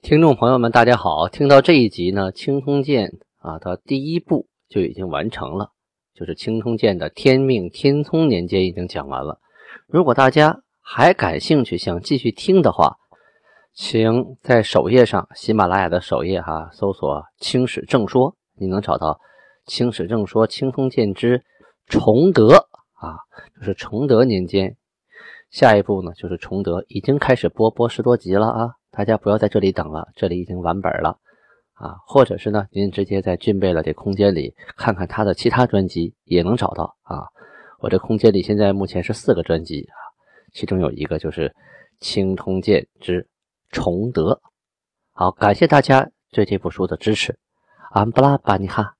听众朋友们，大家好！听到这一集呢，《青空剑》啊，它第一部就已经完成了，就是《青空剑》的天命天聪年间已经讲完了。如果大家还感兴趣，想继续听的话，请在首页上，喜马拉雅的首页哈，搜索《青史正说》，你能找到《青史正说·青空剑之崇德》啊，就是崇德年间。下一步呢，就是崇德已经开始播播十多集了啊。大家不要在这里等了，这里已经完本了啊！或者是呢，您直接在俊贝勒的空间里看看他的其他专辑，也能找到啊。我这空间里现在目前是四个专辑啊，其中有一个就是《青通剑之崇德》。好，感谢大家对这部书的支持，安布拉巴尼哈。